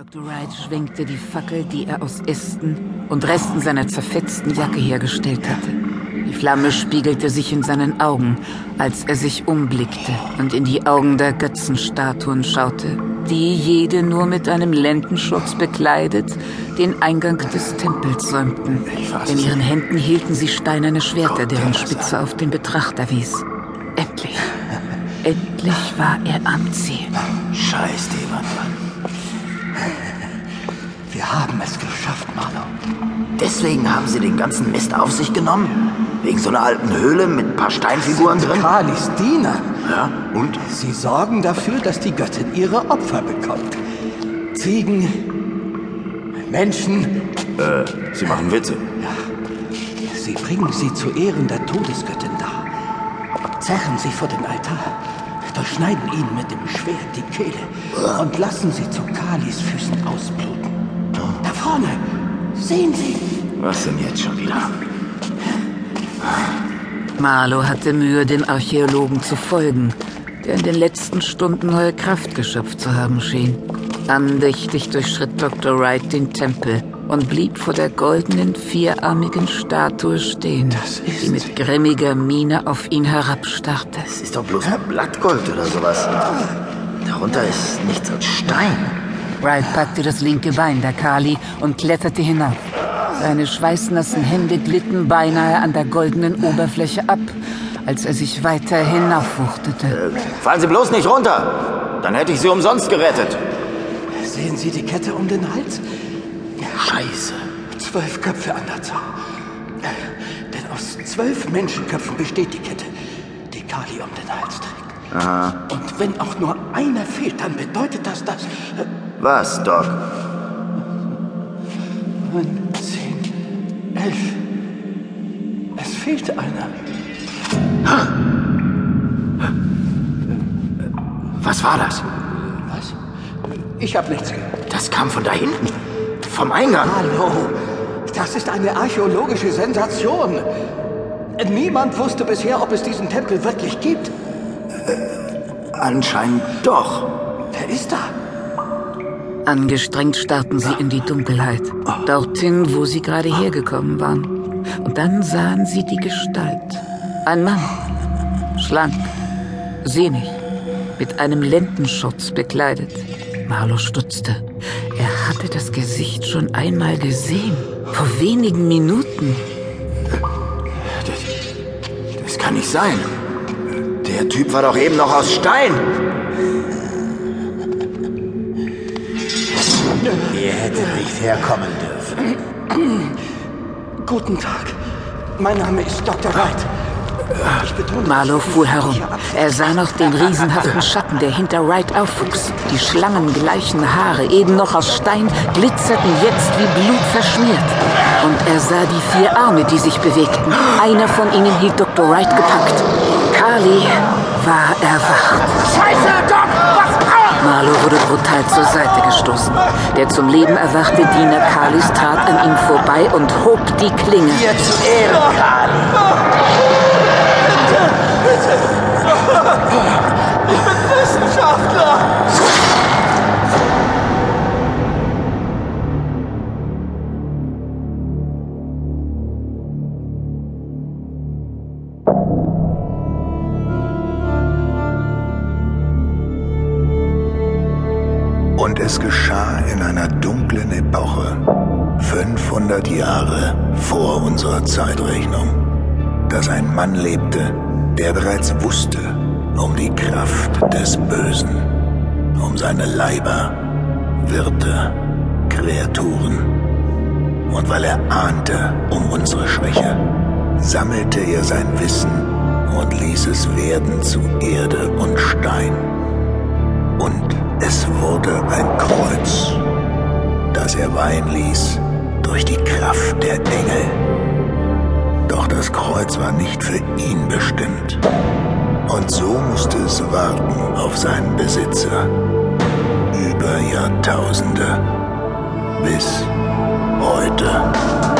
Dr. Wright schwenkte die Fackel, die er aus Ästen und Resten seiner zerfetzten Jacke hergestellt hatte. Die Flamme spiegelte sich in seinen Augen, als er sich umblickte und in die Augen der Götzenstatuen schaute, die jede nur mit einem Lendenschutz bekleidet den Eingang des Tempels säumten. In ihren Händen hielten sie steinerne Schwerter, deren Spitze auf den Betrachter wies. Endlich, endlich war er am Ziel. Scheiß Deswegen haben sie den ganzen Mist auf sich genommen? Wegen so einer alten Höhle mit ein paar Steinfiguren sind drin? Kalis Diener. Ja, und? Sie sorgen dafür, dass die Göttin ihre Opfer bekommt. Ziegen, Menschen. Äh, Sie machen Witze. Ja. Sie bringen sie zu Ehren der Todesgöttin dar. Zerren sie vor den Altar, durchschneiden ihnen mit dem Schwert die Kehle und lassen sie zu Kalis Füßen ausbluten. Da vorne! Sehen Sie! Was denn jetzt schon wieder? Marlow hatte Mühe, den Archäologen zu folgen, der in den letzten Stunden neue Kraft geschöpft zu haben schien. Andächtig durchschritt Dr. Wright den Tempel und blieb vor der goldenen, vierarmigen Statue stehen, die mit grimmiger Miene auf ihn herabstarrte. Das ist doch bloß ein Blattgold oder sowas. Darunter ist nichts als Stein. Wright packte das linke Bein der Kali und kletterte hinauf. Seine schweißnassen Hände glitten beinahe an der goldenen Oberfläche ab, als er sich weiter hinaufwuchtete. Äh, fallen Sie bloß nicht runter! Dann hätte ich Sie umsonst gerettet. Sehen Sie die Kette um den Hals? Scheiße. Zwölf Köpfe an der Zahl. Denn aus zwölf Menschenköpfen besteht die Kette, die Kali um den Hals trägt. Aha. Und wenn auch nur einer fehlt, dann bedeutet das, dass... Äh, was, Doc? Neun, zehn, elf. Es fehlt einer. Was war das? Was? Ich habe nichts gehört. Das kam von da hinten. Vom Eingang. Hallo. Das ist eine archäologische Sensation. Niemand wusste bisher, ob es diesen Tempel wirklich gibt. Äh, anscheinend doch. Wer ist da? Angestrengt starrten sie in die Dunkelheit, dorthin, wo sie gerade hergekommen waren. Und dann sahen sie die Gestalt. Ein Mann, schlank, sehnig, mit einem Lendenschutz bekleidet. Marlo stutzte. Er hatte das Gesicht schon einmal gesehen, vor wenigen Minuten. Das, das kann nicht sein. Der Typ war doch eben noch aus Stein. Ihr hättet nicht herkommen dürfen. Guten Tag. Mein Name ist Dr. Wright. Ich betone, Marlow fuhr herum. Er sah noch den riesenhaften Schatten, der hinter Wright aufwuchs. Die schlangengleichen Haare, eben noch aus Stein, glitzerten jetzt wie Blut verschmiert. Und er sah die vier Arme, die sich bewegten. Einer von ihnen hielt Dr. Wright gepackt. Carly war erwacht. Scheiße, Doc! Was? Marlow wurde brutal zur Seite gestoßen. Der zum Leben erwachte Diener Kalis trat an ihm vorbei und hob die Klinge. Hier zu Ehren, Kali! Es geschah in einer dunklen Epoche, 500 Jahre vor unserer Zeitrechnung, dass ein Mann lebte, der bereits wusste um die Kraft des Bösen, um seine Leiber, Wirte, Kreaturen. Und weil er ahnte um unsere Schwäche, sammelte er sein Wissen und ließ es werden zu Erde und Stein. Und es wurde ein Kreuz, das er weihen ließ durch die Kraft der Engel. Doch das Kreuz war nicht für ihn bestimmt. Und so musste es warten auf seinen Besitzer. Über Jahrtausende. Bis heute.